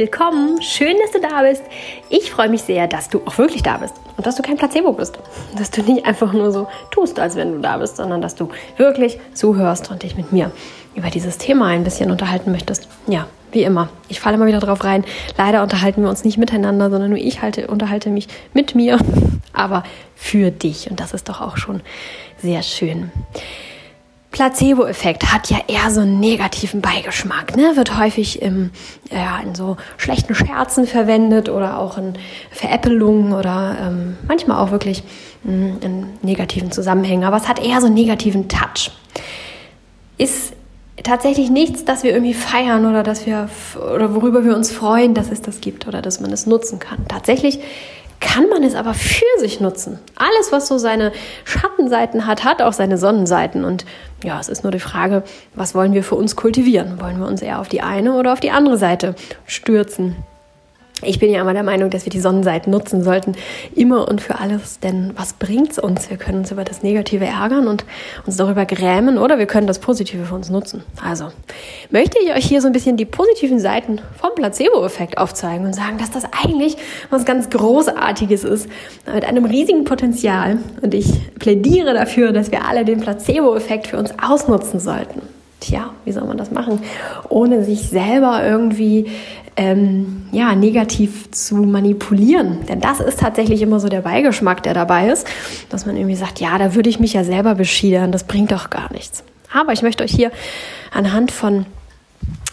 willkommen. Schön, dass du da bist. Ich freue mich sehr, dass du auch wirklich da bist und dass du kein Placebo bist. Dass du nicht einfach nur so tust, als wenn du da bist, sondern dass du wirklich zuhörst und dich mit mir über dieses Thema ein bisschen unterhalten möchtest. Ja, wie immer. Ich falle immer wieder drauf rein. Leider unterhalten wir uns nicht miteinander, sondern nur ich halte, unterhalte mich mit mir, aber für dich. Und das ist doch auch schon sehr schön. Placebo-Effekt hat ja eher so einen negativen Beigeschmack, ne? wird häufig im, ja, in so schlechten Scherzen verwendet oder auch in Veräppelungen oder ähm, manchmal auch wirklich mh, hm, in negativen Zusammenhängen. Aber es hat eher so einen negativen Touch. Ist tatsächlich nichts, das wir irgendwie feiern oder dass wir oder worüber wir uns freuen, dass es das gibt oder dass man es nutzen kann. Tatsächlich kann man es aber für sich nutzen. Alles, was so seine Schattenseiten hat, hat auch seine Sonnenseiten. Und ja, es ist nur die Frage, was wollen wir für uns kultivieren? Wollen wir uns eher auf die eine oder auf die andere Seite stürzen? Ich bin ja immer der Meinung, dass wir die Sonnenseiten nutzen sollten, immer und für alles, denn was bringt's uns? Wir können uns über das Negative ärgern und uns darüber grämen oder wir können das Positive für uns nutzen. Also möchte ich euch hier so ein bisschen die positiven Seiten vom Placebo-Effekt aufzeigen und sagen, dass das eigentlich was ganz Großartiges ist, mit einem riesigen Potenzial. Und ich plädiere dafür, dass wir alle den Placebo-Effekt für uns ausnutzen sollten. Tja, wie soll man das machen, ohne sich selber irgendwie ähm, ja, negativ zu manipulieren. Denn das ist tatsächlich immer so der Beigeschmack, der dabei ist, dass man irgendwie sagt, ja, da würde ich mich ja selber beschiedern, das bringt doch gar nichts. Aber ich möchte euch hier anhand von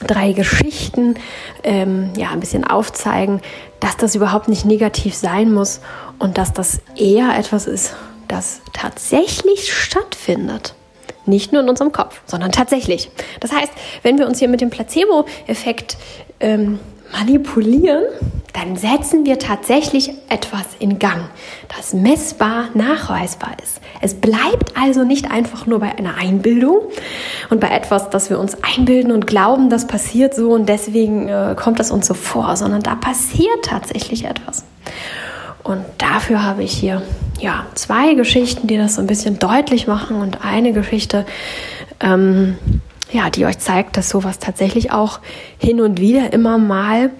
drei Geschichten ähm, ja, ein bisschen aufzeigen, dass das überhaupt nicht negativ sein muss und dass das eher etwas ist, das tatsächlich stattfindet. Nicht nur in unserem Kopf, sondern tatsächlich. Das heißt, wenn wir uns hier mit dem Placebo-Effekt ähm, manipulieren, dann setzen wir tatsächlich etwas in Gang, das messbar nachweisbar ist. Es bleibt also nicht einfach nur bei einer Einbildung und bei etwas, das wir uns einbilden und glauben, das passiert so und deswegen äh, kommt es uns so vor, sondern da passiert tatsächlich etwas. Und dafür habe ich hier ja zwei Geschichten, die das so ein bisschen deutlich machen und eine Geschichte, ähm, ja, die euch zeigt, dass sowas tatsächlich auch hin und wieder immer mal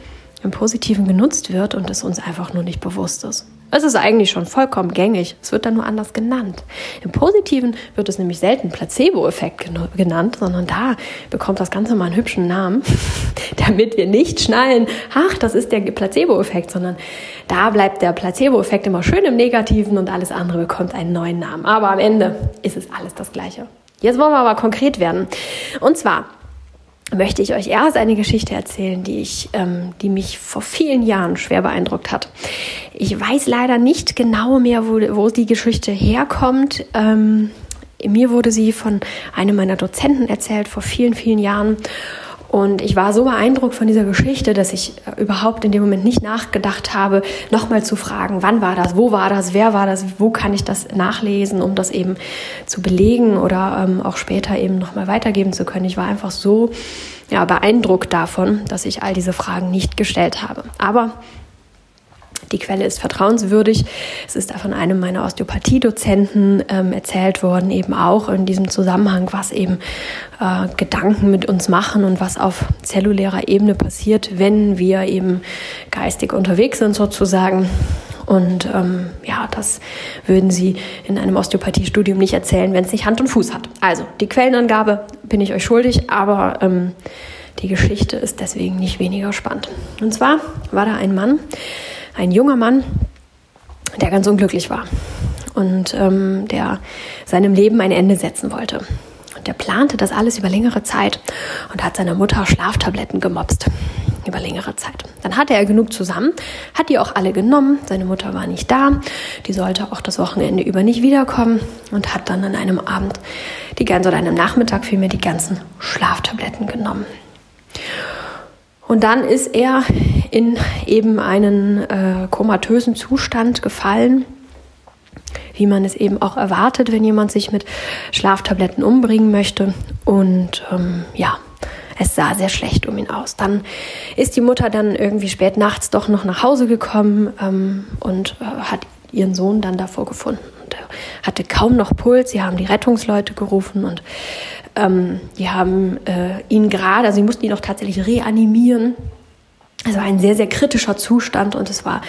im Positiven genutzt wird und es uns einfach nur nicht bewusst ist. Es ist eigentlich schon vollkommen gängig. Es wird dann nur anders genannt. Im Positiven wird es nämlich selten Placebo-Effekt genannt, sondern da bekommt das Ganze mal einen hübschen Namen, damit wir nicht schnallen, ach, das ist der Placebo-Effekt, sondern da bleibt der Placebo-Effekt immer schön im Negativen und alles andere bekommt einen neuen Namen. Aber am Ende ist es alles das Gleiche. Jetzt wollen wir aber konkret werden. Und zwar möchte ich euch erst eine Geschichte erzählen, die ich, ähm, die mich vor vielen Jahren schwer beeindruckt hat. Ich weiß leider nicht genau mehr, wo, wo die Geschichte herkommt. Ähm, mir wurde sie von einem meiner Dozenten erzählt vor vielen, vielen Jahren. Und ich war so beeindruckt von dieser Geschichte, dass ich äh, überhaupt in dem Moment nicht nachgedacht habe, nochmal zu fragen, wann war das, wo war das, wer war das, wo kann ich das nachlesen, um das eben zu belegen oder ähm, auch später eben nochmal weitergeben zu können. Ich war einfach so ja, beeindruckt davon, dass ich all diese Fragen nicht gestellt habe. Aber die Quelle ist vertrauenswürdig. Es ist von einem meiner Osteopathie-Dozenten ähm, erzählt worden, eben auch in diesem Zusammenhang, was eben äh, Gedanken mit uns machen und was auf zellulärer Ebene passiert, wenn wir eben geistig unterwegs sind sozusagen. Und ähm, ja, das würden Sie in einem Osteopathiestudium nicht erzählen, wenn es nicht Hand und Fuß hat. Also die Quellenangabe bin ich euch schuldig, aber ähm, die Geschichte ist deswegen nicht weniger spannend. Und zwar war da ein Mann, ein junger Mann, der ganz unglücklich war und ähm, der seinem Leben ein Ende setzen wollte. Und der plante das alles über längere Zeit und hat seiner Mutter Schlaftabletten gemobst über längere Zeit. Dann hatte er genug zusammen, hat die auch alle genommen. Seine Mutter war nicht da, die sollte auch das Wochenende über nicht wiederkommen und hat dann an einem Abend die ganze oder einem Nachmittag vielmehr die ganzen Schlaftabletten genommen. Und dann ist er in eben einen äh, komatösen Zustand gefallen, wie man es eben auch erwartet, wenn jemand sich mit Schlaftabletten umbringen möchte. Und ähm, ja, es sah sehr schlecht um ihn aus. Dann ist die Mutter dann irgendwie spät nachts doch noch nach Hause gekommen ähm, und äh, hat ihren Sohn dann davor gefunden. Und er hatte kaum noch Puls. Sie haben die Rettungsleute gerufen und ähm, die haben äh, ihn gerade, also sie mussten ihn auch tatsächlich reanimieren. Also ein sehr, sehr kritischer Zustand und es war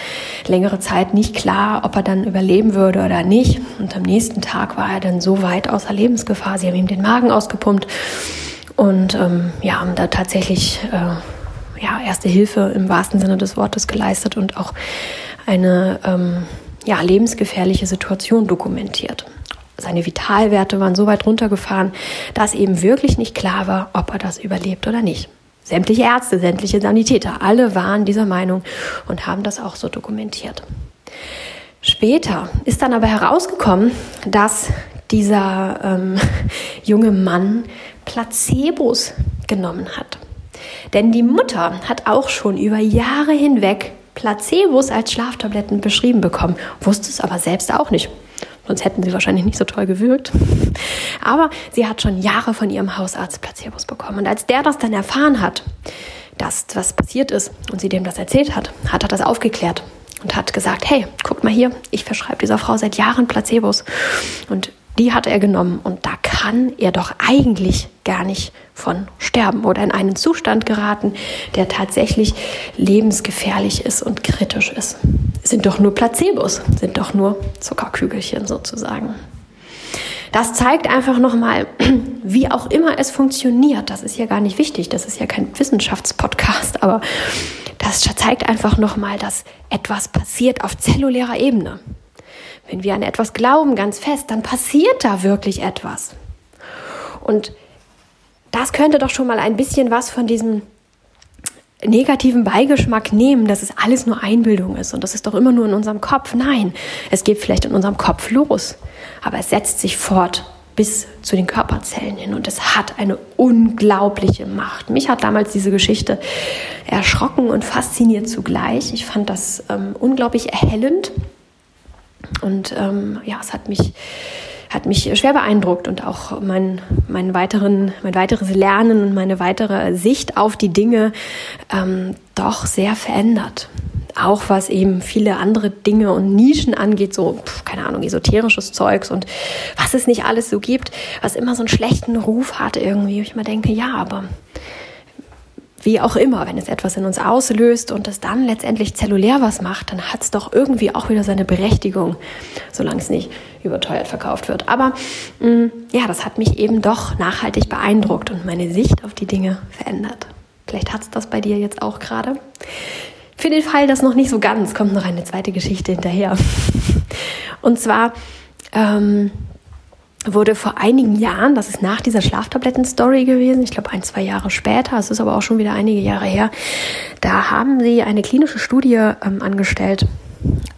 längere Zeit nicht klar, ob er dann überleben würde oder nicht. Und am nächsten Tag war er dann so weit außer Lebensgefahr. Sie haben ihm den Magen ausgepumpt und ähm, ja, haben da tatsächlich äh, ja, erste Hilfe im wahrsten Sinne des Wortes geleistet und auch eine ähm, ja, lebensgefährliche Situation dokumentiert. Seine Vitalwerte waren so weit runtergefahren, dass eben wirklich nicht klar war, ob er das überlebt oder nicht. Sämtliche Ärzte, sämtliche Sanitäter, alle waren dieser Meinung und haben das auch so dokumentiert. Später ist dann aber herausgekommen, dass dieser ähm, junge Mann Placebos genommen hat. Denn die Mutter hat auch schon über Jahre hinweg Placebos als Schlaftabletten beschrieben bekommen, wusste es aber selbst auch nicht. Sonst hätten sie wahrscheinlich nicht so toll gewirkt. Aber sie hat schon Jahre von ihrem Hausarzt Placebos bekommen. Und als der das dann erfahren hat, dass was passiert ist und sie dem das erzählt hat, hat er das aufgeklärt und hat gesagt, hey, guck mal hier, ich verschreibe dieser Frau seit Jahren Placebos. Und die hat er genommen und da kann er doch eigentlich gar nicht von sterben oder in einen Zustand geraten, der tatsächlich lebensgefährlich ist und kritisch ist. Sind doch nur Placebos, sind doch nur Zuckerkügelchen sozusagen. Das zeigt einfach nochmal, wie auch immer es funktioniert. Das ist ja gar nicht wichtig, das ist ja kein Wissenschaftspodcast, aber das zeigt einfach nochmal, dass etwas passiert auf zellulärer Ebene. Wenn wir an etwas glauben, ganz fest, dann passiert da wirklich etwas. Und das könnte doch schon mal ein bisschen was von diesem negativen Beigeschmack nehmen, dass es alles nur Einbildung ist und das ist doch immer nur in unserem Kopf. Nein, es geht vielleicht in unserem Kopf los, aber es setzt sich fort bis zu den Körperzellen hin und es hat eine unglaubliche Macht. Mich hat damals diese Geschichte erschrocken und fasziniert zugleich. Ich fand das ähm, unglaublich erhellend und ähm, ja, es hat mich, hat mich schwer beeindruckt und auch mein, mein, weiteren, mein weiteres Lernen und meine weitere Sicht auf die Dinge ähm, doch sehr verändert. Auch was eben viele andere Dinge und Nischen angeht, so, keine Ahnung, esoterisches Zeugs und was es nicht alles so gibt, was immer so einen schlechten Ruf hat irgendwie. Ich mal denke, ja, aber wie auch immer, wenn es etwas in uns auslöst und es dann letztendlich zellulär was macht, dann hat es doch irgendwie auch wieder seine Berechtigung, solange es nicht überteuert verkauft wird. Aber mh, mm, ja, das hat mich eben doch nachhaltig beeindruckt und meine Sicht auf die Dinge verändert. Vielleicht hat es das bei dir jetzt auch gerade. Für den Fall, dass noch nicht so ganz, kommt noch eine zweite Geschichte hinterher. Und zwar ähm, wurde vor einigen Jahren, das ist nach dieser Schlaftabletten-Story gewesen, ich glaube ein, zwei Jahre später, es ist aber auch schon wieder einige Jahre her, da haben sie eine klinische Studie ähm, angestellt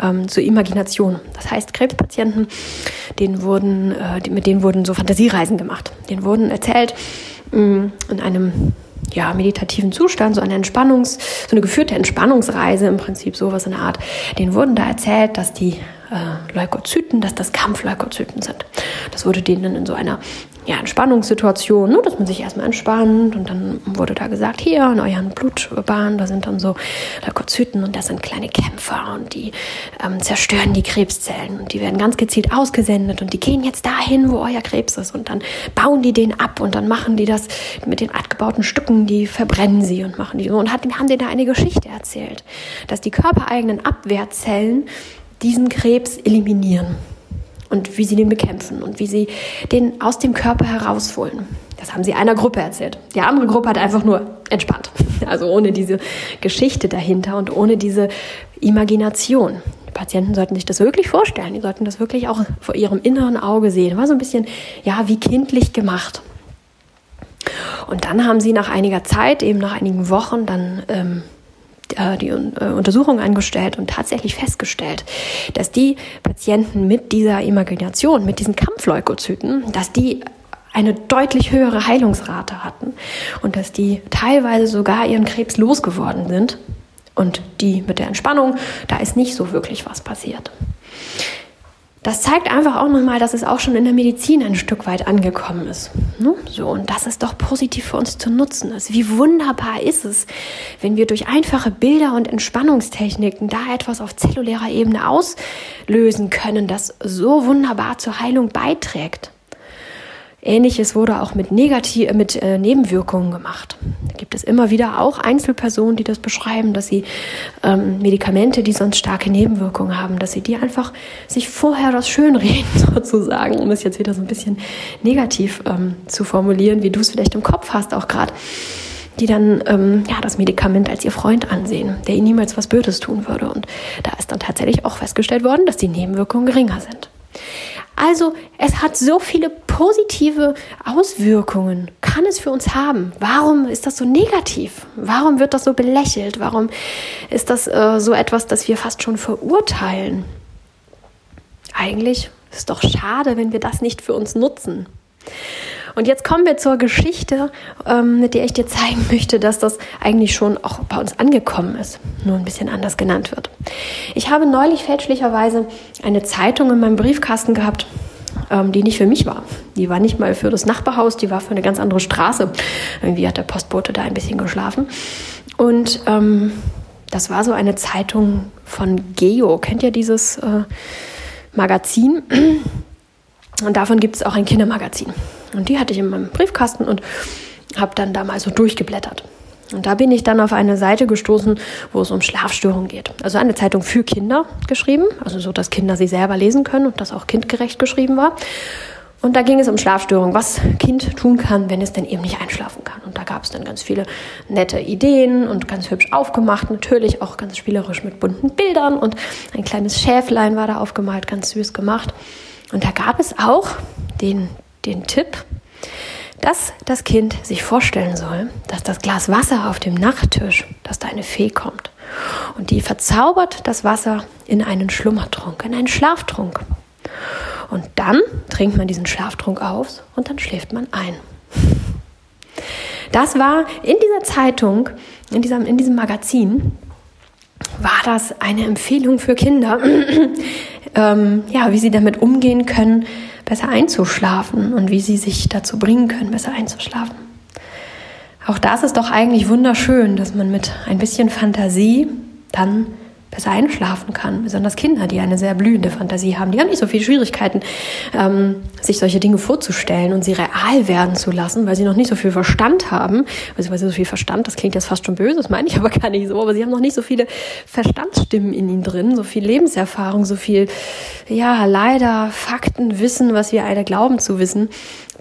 ähm, zur Imagination. Das heißt, Krebspatienten, denen wurden, äh, mit denen wurden so Fantasiereisen gemacht. Denen wurden erzählt, mh, mm, in einem ja, meditativen Zustand, so eine Entspannungs-, so eine geführte Entspannungsreise im Prinzip, sowas in der Art. Denen wurden da erzählt, dass die äh, Leukozyten, dass das Kampfleukozyten sind. Das wurde denen in so einer ja, Entspannungssituation, ne, dass man sich erstmal entspannt und dann wurde da gesagt, hier in euren Blutbahnen, da sind dann so Leukozyten und das sind kleine Kämpfer und die ähm, zerstören die Krebszellen und die werden ganz gezielt ausgesendet und die gehen jetzt dahin, wo euer Krebs ist und dann bauen die den ab und dann machen die das mit den abgebauten Stücken, die verbrennen sie und machen die so. Und hat, haben dir da eine Geschichte erzählt, dass die körpereigenen Abwehrzellen diesen Krebs eliminieren und wie sie den bekämpfen und wie sie den aus dem Körper herausholen. Das haben sie einer Gruppe erzählt. Die andere Gruppe hat einfach nur entspannt. Also ohne diese Geschichte dahinter und ohne diese Imagination. Die Patienten sollten sich das wirklich vorstellen. Die sollten das wirklich auch vor ihrem inneren Auge sehen. War so ein bisschen, ja, wie kindlich gemacht. Und dann haben sie nach einiger Zeit, eben nach einigen Wochen, dann ähm, äh, die äh, Untersuchung angestellt und tatsächlich festgestellt, dass die Patienten mit dieser Imagination, mit diesen Kampfleukozyten, dass die eine deutlich höhere Heilungsrate hatten und dass die teilweise sogar ihren Krebs losgeworden sind und die mit der Entspannung, da ist nicht so wirklich was passiert. Das zeigt einfach auch nochmal, dass es auch schon in der Medizin ein Stück weit angekommen ist. Ne? So, und dass es doch positiv für uns zu nutzen ist. Wie wunderbar ist es, wenn wir durch einfache Bilder und Entspannungstechniken da etwas auf zellulärer Ebene auslösen können, das so wunderbar zur Heilung beiträgt. Ähnliches wurde auch mit, Negativ äh, mit äh, Nebenwirkungen gemacht. Da gibt es immer wieder auch Einzelpersonen, die das beschreiben, dass sie ähm, Medikamente, die sonst starke Nebenwirkungen haben, dass sie die einfach sich vorher das schönreden sozusagen, um es jetzt wieder so ein bisschen negativ ähm, zu formulieren, wie du es vielleicht im Kopf hast auch gerade die dann ähm, ja, das Medikament als ihr Freund ansehen, der ihnen niemals was Böses tun würde. Und da ist dann tatsächlich auch festgestellt worden, dass die Nebenwirkungen geringer sind. Also es hat so viele positive Auswirkungen, kann es für uns haben. Warum ist das so negativ? Warum wird das so belächelt? Warum ist das äh, so etwas, das wir fast schon verurteilen? Eigentlich ist es doch schade, wenn wir das nicht für uns nutzen. Und jetzt kommen wir zur Geschichte, ähm, mit der ich dir zeigen möchte, dass das eigentlich schon auch bei uns angekommen ist, nur ein bisschen anders genannt wird. Ich habe neulich fälschlicherweise eine Zeitung in meinem Briefkasten gehabt, ähm, die nicht für mich war. Die war nicht mal für das Nachbarhaus, die war für eine ganz andere Straße. Irgendwie hat der Postbote da ein bisschen geschlafen. Und ähm, das war so eine Zeitung von Geo. Kennt ihr dieses äh, Magazin? Und davon gibt es auch ein Kindermagazin. Und die hatte ich in meinem Briefkasten und habe dann da mal so durchgeblättert. Und da bin ich dann auf eine Seite gestoßen, wo es um Schlafstörungen geht. Also eine Zeitung für Kinder geschrieben, also so, dass Kinder sie selber lesen können und das auch kindgerecht geschrieben war. Und da ging es um Schlafstörungen, was Kind tun kann, wenn es denn eben nicht einschlafen kann. Und da gab es dann ganz viele nette Ideen und ganz hübsch aufgemacht, natürlich auch ganz spielerisch mit bunten Bildern und ein kleines Schäflein war da aufgemalt, ganz süß gemacht. Und da gab es auch den, den Tipp, dass das Kind sich vorstellen soll, dass das Glas Wasser auf dem Nachttisch, dass da eine Fee kommt. Und die verzaubert das Wasser in einen Schlummertrunk, in einen Schlaftrunk. Und dann trinkt man diesen Schlaftrunk aus und dann schläft man ein. Das war in dieser Zeitung, in diesem, in diesem Magazin, war das eine Empfehlung für Kinder, ähm, ja, wie sie damit umgehen können, besser einzuschlafen und wie sie sich dazu bringen können, besser einzuschlafen. Auch das ist doch eigentlich wunderschön, dass man mit ein bisschen Fantasie dann besser einschlafen kann. Besonders Kinder, die eine sehr blühende Fantasie haben. Die haben nicht so viele Schwierigkeiten, ähm, sich solche Dinge vorzustellen und sie real werden zu lassen, weil sie noch nicht so viel Verstand haben. Also, weil sie so viel Verstand, das klingt jetzt fast schon böse, das meine ich aber gar nicht so, aber sie haben noch nicht so viele Verstandsstimmen in ihnen drin, so viel Lebenserfahrung, so viel, ja, leider Fakten, Wissen, was wir alle glauben zu wissen,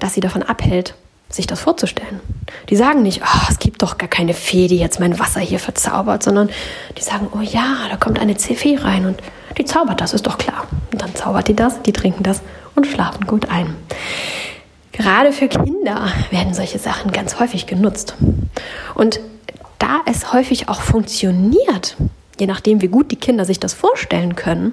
dass sie davon abhält, sich das vorzustellen. Die sagen nicht, oh, es gibt doch gar keine Fee, die jetzt mein Wasser hier verzaubert, sondern die sagen, oh ja, da kommt eine Fee rein und die zaubert das, ist doch klar. Und dann zaubert die das, die trinken das und schlafen gut ein. Gerade für Kinder werden solche Sachen ganz häufig genutzt. Und da es häufig auch funktioniert, je nachdem, wie gut die Kinder sich das vorstellen können,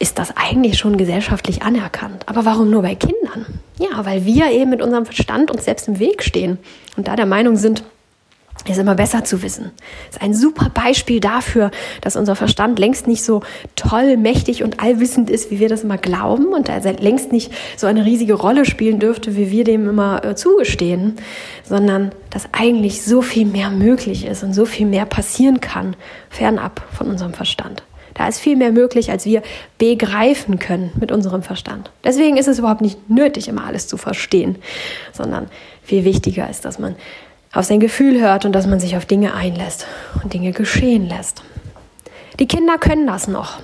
ist das eigentlich schon gesellschaftlich anerkannt. Aber warum nur bei Kindern? Ja, weil wir eben mit unserem Verstand uns selbst im Weg stehen und da der Meinung sind, ist immer besser zu wissen. Ist ein super Beispiel dafür, dass unser Verstand längst nicht so toll, mächtig und allwissend ist, wie wir das immer glauben und er längst nicht so eine riesige Rolle spielen dürfte, wie wir dem immer äh, zugestehen, sondern dass eigentlich so viel mehr möglich ist und so viel mehr passieren kann, fernab von unserem Verstand. Da ist viel mehr möglich, als wir begreifen können mit unserem Verstand. Deswegen ist es überhaupt nicht nötig, immer alles zu verstehen, sondern viel wichtiger ist, dass man auf sein Gefühl hört und dass man sich auf Dinge einlässt und Dinge geschehen lässt. Die Kinder können das noch.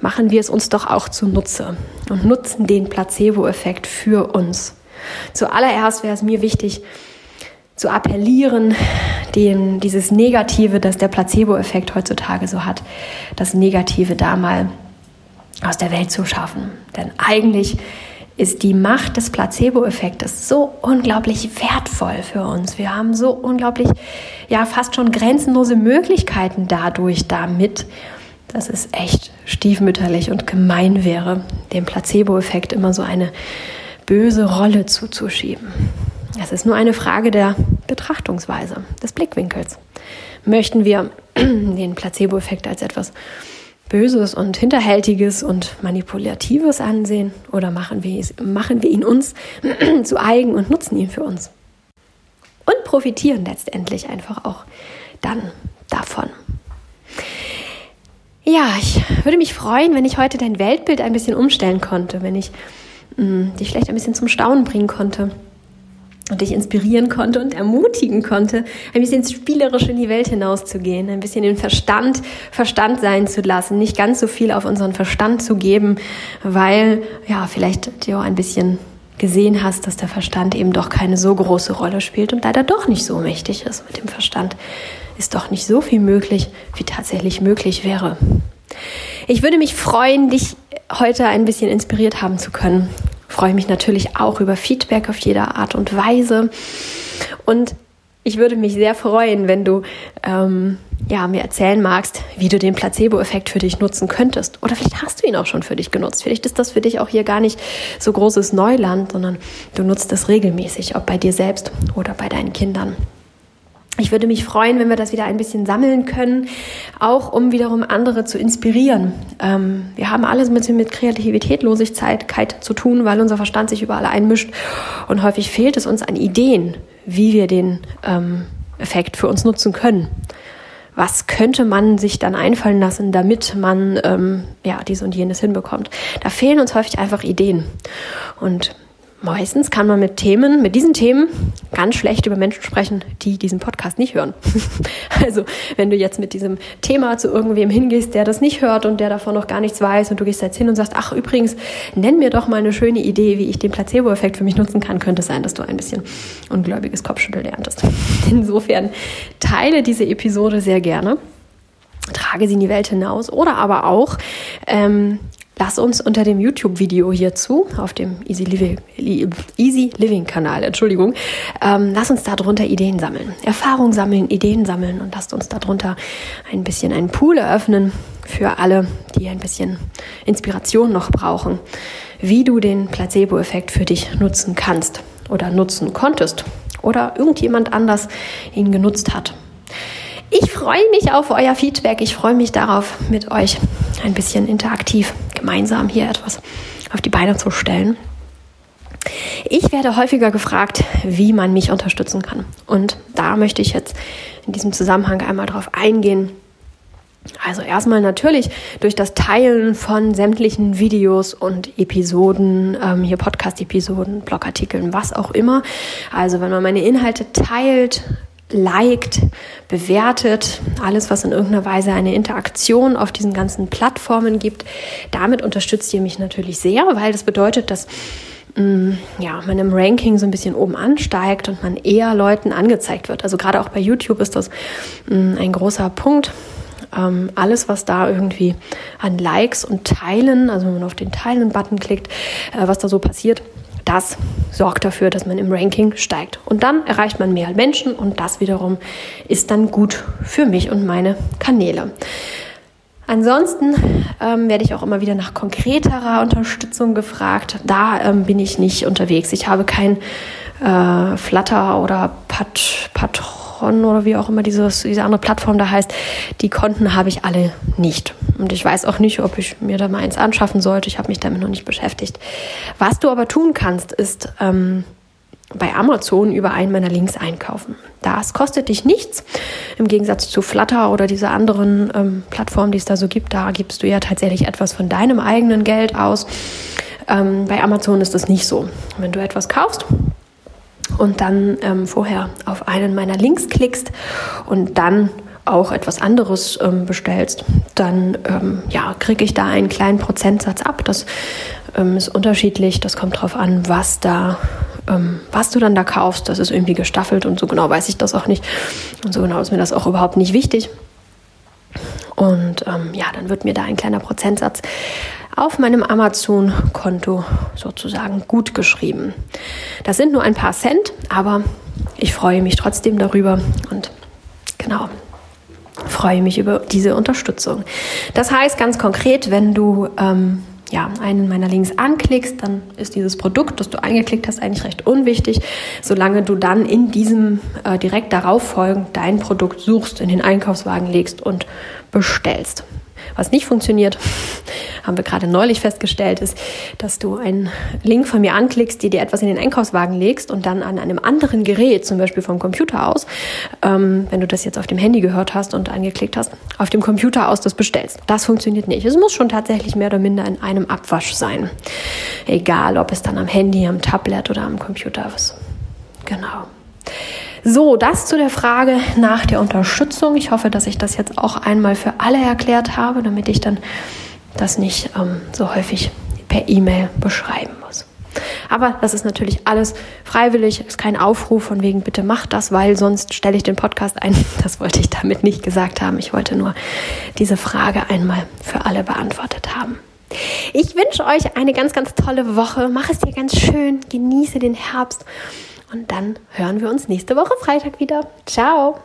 Machen wir es uns doch auch zunutze und nutzen den Placebo-Effekt für uns. Zuallererst wäre es mir wichtig, zu appellieren, den, dieses Negative, das der Placebo-Effekt heutzutage so hat, das Negative da mal aus der Welt zu schaffen. Denn eigentlich ist die Macht des Placebo-Effektes so unglaublich wertvoll für uns. Wir haben so unglaublich, ja, fast schon grenzenlose Möglichkeiten dadurch, damit, dass es echt stiefmütterlich und gemein wäre, dem Placebo-Effekt immer so eine böse Rolle zuzuschieben. Es ist nur eine Frage der Betrachtungsweise, des Blickwinkels. Möchten wir den Placebo-Effekt als etwas Böses und Hinterhältiges und Manipulatives ansehen oder machen wir, machen wir ihn uns zu eigen und nutzen ihn für uns? Und profitieren letztendlich einfach auch dann davon. Ja, ich würde mich freuen, wenn ich heute dein Weltbild ein bisschen umstellen konnte, wenn ich mh, mm, dich vielleicht ein bisschen zum Staunen bringen konnte und dich inspirieren konnte und ermutigen konnte, ein bisschen spielerisch in die Welt hinauszugehen, ein bisschen den Verstand Verstand sein zu lassen, nicht ganz so viel auf unseren Verstand zu geben, weil ja vielleicht dir auch ein bisschen gesehen hast, dass der Verstand eben doch keine so große Rolle spielt und leider doch nicht so mächtig ist. Mit dem Verstand ist doch nicht so viel möglich, wie tatsächlich möglich wäre. Ich würde mich freuen, dich heute ein bisschen inspiriert haben zu können freue mich natürlich auch über Feedback auf jede Art und Weise. Und ich würde mich sehr freuen, wenn du ähm, ja, mir erzählen magst, wie du den Placebo-Effekt für dich nutzen könntest. Oder vielleicht hast du ihn auch schon für dich genutzt. Vielleicht ist das für dich auch hier gar nicht so großes Neuland, sondern du nutzt es regelmäßig, ob bei dir selbst oder bei deinen Kindern. Ich würde mich freuen, wenn wir das wieder ein bisschen sammeln können, auch um wiederum andere zu inspirieren. Ähm, wir haben alles ein bisschen mit Kreativitätlosigkeit zu tun, weil unser Verstand sich überall einmischt und häufig fehlt es uns an Ideen, wie wir den ähm, Effekt für uns nutzen können. Was könnte man sich dann einfallen lassen, damit man ähm, ja dies und jenes hinbekommt? Da fehlen uns häufig einfach Ideen. Und Meistens kann man mit Themen, mit diesen Themen ganz schlecht über Menschen sprechen, die diesen Podcast nicht hören. also, wenn du jetzt mit diesem Thema zu irgendwem hingehst, der das nicht hört und der davon noch gar nichts weiß und du gehst jetzt hin und sagst, ach übrigens, nenn mir doch mal eine schöne Idee, wie ich den Placebo-Effekt für mich nutzen kann, könnte es sein, dass du ein bisschen ungläubiges Kopfschütteln lerntest. Insofern teile diese Episode sehr gerne trage sie in die Welt hinaus oder aber auch ähm, Lass uns unter dem YouTube-Video hierzu, auf dem Easy Living, Easy Living Kanal, Entschuldigung, ähm, lass uns darunter Ideen sammeln, Erfahrung sammeln, Ideen sammeln und lasst uns darunter ein bisschen einen Pool eröffnen für alle, die ein bisschen Inspiration noch brauchen, wie du den Placebo-Effekt für dich nutzen kannst oder nutzen konntest oder irgendjemand anders ihn genutzt hat. Ich freue mich auf euer Feedback. Ich freue mich darauf, mit euch ein bisschen interaktiv gemeinsam hier etwas auf die Beine zu stellen. Ich werde häufiger gefragt, wie man mich unterstützen kann. Und da möchte ich jetzt in diesem Zusammenhang einmal drauf eingehen. Also erstmal natürlich durch das Teilen von sämtlichen Videos und Episoden, ähm, hier Podcast-Episoden, Blogartikeln, was auch immer. Also wenn man meine Inhalte teilt, liked, bewertet, alles, was in irgendeiner Weise eine Interaktion auf diesen ganzen Plattformen gibt. Damit unterstützt ihr mich natürlich sehr, weil das bedeutet, dass mm, ja, man im Ranking so ein bisschen oben ansteigt und man eher Leuten angezeigt wird. Also gerade auch bei YouTube ist das mm, ein großer Punkt. Ähm, alles, was da irgendwie an Likes und Teilen, also wenn man auf den Teilen-Button klickt, äh, was da so passiert, das sorgt dafür, dass man im Ranking steigt. Und dann erreicht man mehr Menschen und das wiederum ist dann gut für mich und meine Kanäle. Ansonsten ähm, werde ich auch immer wieder nach konkreterer Unterstützung gefragt. Da ähm, bin ich nicht unterwegs. Ich habe kein äh, Flutter oder Pat Patron Patreon oder wie auch immer dieses, diese andere Plattform da heißt, die Konten habe ich alle nicht. Und ich weiß auch nicht, ob ich mir da mal eins anschaffen sollte. Ich habe mich damit noch nicht beschäftigt. Was du aber tun kannst, ist ähm, bei Amazon über einen meiner Links einkaufen. Das kostet dich nichts. Im Gegensatz zu Flutter oder dieser anderen ähm, Plattform, die es da so gibt, da gibst du ja tatsächlich etwas von deinem eigenen Geld aus. Ähm, bei Amazon ist das nicht so. Wenn du etwas kaufst, und dann ähm, vorher auf einen meiner Links klickst und dann auch etwas anderes ähm, bestellst, dann ähm, ja, kriege ich da einen kleinen Prozentsatz ab. Das ähm, ist unterschiedlich, das kommt darauf an, was da ähm, was du dann da kaufst. Das ist irgendwie gestaffelt und so genau weiß ich das auch nicht. Und so genau ist mir das auch überhaupt nicht wichtig. Und ähm, ja, dann wird mir da ein kleiner Prozentsatz auf meinem Amazon-Konto sozusagen gut geschrieben. Das sind nur ein paar Cent, aber ich freue mich trotzdem darüber und genau freue mich über diese Unterstützung. Das heißt ganz konkret, wenn du ähm, ja, einen meiner Links anklickst, dann ist dieses Produkt, das du eingeklickt hast, eigentlich recht unwichtig, solange du dann in diesem äh, direkt darauf folgend dein Produkt suchst, in den Einkaufswagen legst und bestellst. Was nicht funktioniert, haben wir gerade neulich festgestellt, ist, dass du einen Link von mir anklickst, die dir etwas in den Einkaufswagen legst und dann an einem anderen Gerät, zum Beispiel vom Computer aus, ähm, wenn du das jetzt auf dem Handy gehört hast und angeklickt hast, auf dem Computer aus das bestellst. Das funktioniert nicht. Es muss schon tatsächlich mehr oder minder in einem Abwasch sein. Egal, ob es dann am Handy, am Tablet oder am Computer ist. Genau. So, das zu der Frage nach der Unterstützung. Ich hoffe, dass ich das jetzt auch einmal für alle erklärt habe, damit ich dann das nicht ähm, so häufig per E-Mail beschreiben muss. Aber das ist natürlich alles freiwillig, ist kein Aufruf von wegen, bitte mach das, weil sonst stelle ich den Podcast ein. Das wollte ich damit nicht gesagt haben. Ich wollte nur diese Frage einmal für alle beantwortet haben. Ich wünsche euch eine ganz, ganz tolle Woche. Mach es dir ganz schön, genieße den Herbst und dann hören wir uns nächste Woche Freitag wieder. Ciao!